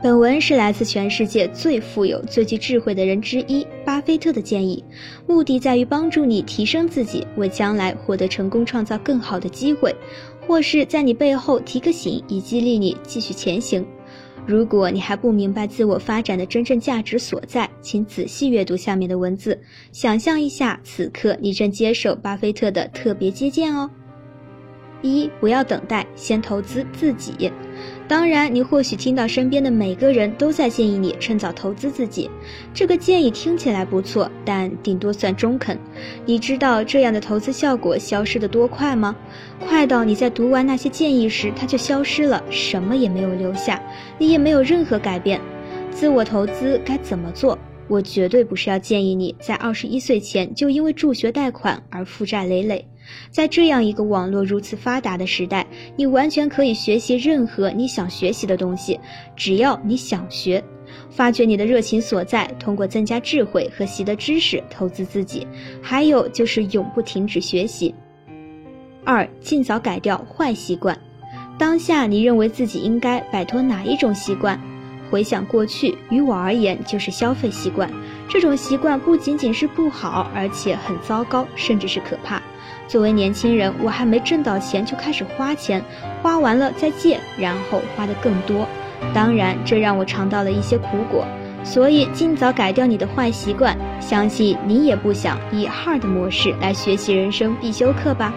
本文是来自全世界最富有、最具智慧的人之一巴菲特的建议，目的在于帮助你提升自己，为将来获得成功创造更好的机会，或是在你背后提个醒，以激励你继续前行。如果你还不明白自我发展的真正价值所在，请仔细阅读下面的文字，想象一下此刻你正接受巴菲特的特别接见哦。一，不要等待，先投资自己。当然，你或许听到身边的每个人都在建议你趁早投资自己，这个建议听起来不错，但顶多算中肯。你知道这样的投资效果消失的多快吗？快到你在读完那些建议时，它就消失了，什么也没有留下，你也没有任何改变。自我投资该怎么做？我绝对不是要建议你在二十一岁前就因为助学贷款而负债累累。在这样一个网络如此发达的时代，你完全可以学习任何你想学习的东西，只要你想学，发掘你的热情所在，通过增加智慧和习得知识投资自己。还有就是永不停止学习。二，尽早改掉坏习惯。当下你认为自己应该摆脱哪一种习惯？回想过去，于我而言就是消费习惯。这种习惯不仅仅是不好，而且很糟糕，甚至是可怕。作为年轻人，我还没挣到钱就开始花钱，花完了再借，然后花的更多。当然，这让我尝到了一些苦果。所以，尽早改掉你的坏习惯，相信你也不想以 hard 模式来学习人生必修课吧。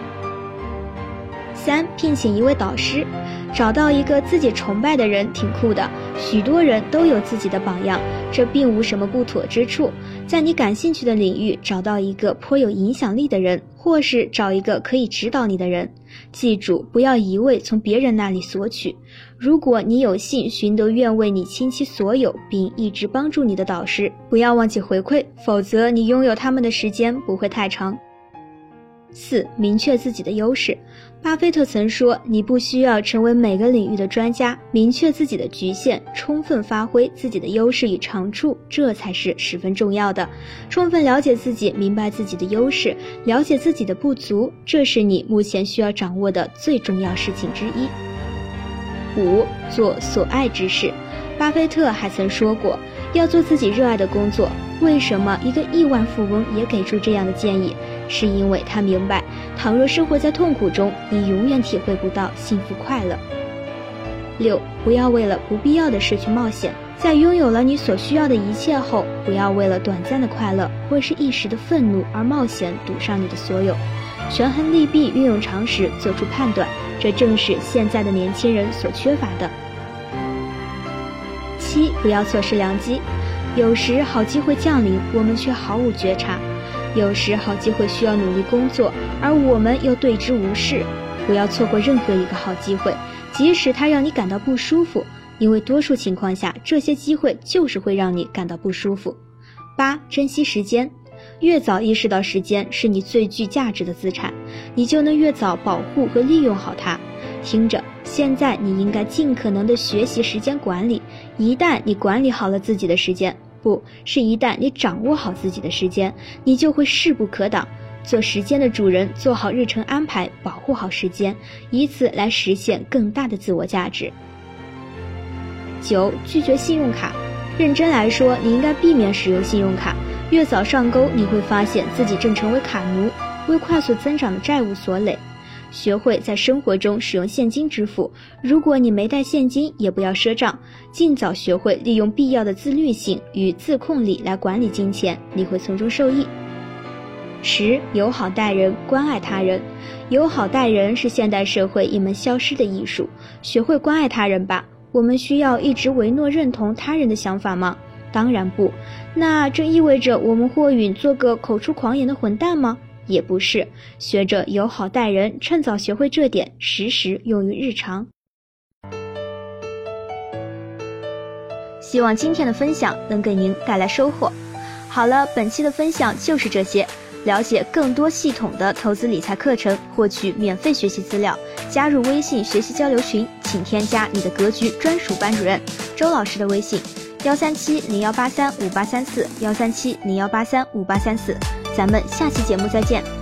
三，聘请一位导师，找到一个自己崇拜的人挺酷的。许多人都有自己的榜样，这并无什么不妥之处。在你感兴趣的领域找到一个颇有影响力的人，或是找一个可以指导你的人。记住，不要一味从别人那里索取。如果你有幸寻得愿为你倾其所有并一直帮助你的导师，不要忘记回馈，否则你拥有他们的时间不会太长。四、明确自己的优势。巴菲特曾说：“你不需要成为每个领域的专家，明确自己的局限，充分发挥自己的优势与长处，这才是十分重要的。充分了解自己，明白自己的优势，了解自己的不足，这是你目前需要掌握的最重要事情之一。”五、做所爱之事。巴菲特还曾说过：“要做自己热爱的工作。”为什么一个亿万富翁也给出这样的建议？是因为他明白，倘若生活在痛苦中，你永远体会不到幸福快乐。六，不要为了不必要的事去冒险，在拥有了你所需要的一切后，不要为了短暂的快乐或是一时的愤怒而冒险赌上你的所有。权衡利弊，运用常识做出判断，这正是现在的年轻人所缺乏的。七，不要错失良机。有时好机会降临，我们却毫无觉察。有时好机会需要努力工作，而我们又对之无视。不要错过任何一个好机会，即使它让你感到不舒服，因为多数情况下，这些机会就是会让你感到不舒服。八、珍惜时间，越早意识到时间是你最具价值的资产，你就能越早保护和利用好它。听着，现在你应该尽可能的学习时间管理。一旦你管理好了自己的时间，不是一旦你掌握好自己的时间，你就会势不可挡，做时间的主人，做好日程安排，保护好时间，以此来实现更大的自我价值。九，拒绝信用卡。认真来说，你应该避免使用信用卡。越早上钩，你会发现自己正成为卡奴，为快速增长的债务所累。学会在生活中使用现金支付。如果你没带现金，也不要赊账。尽早学会利用必要的自律性与自控力来管理金钱，你会从中受益。十，友好待人，关爱他人。友好待人是现代社会一门消失的艺术。学会关爱他人吧。我们需要一直唯诺认同他人的想法吗？当然不。那这意味着我们或允做个口出狂言的混蛋吗？也不是，学着友好待人，趁早学会这点，时时用于日常。希望今天的分享能给您带来收获。好了，本期的分享就是这些。了解更多系统的投资理财课程，获取免费学习资料，加入微信学习交流群，请添加你的格局专属班主任周老师的微信：幺三七零幺八三五八三四幺三七零幺八三五八三四。咱们下期节目再见。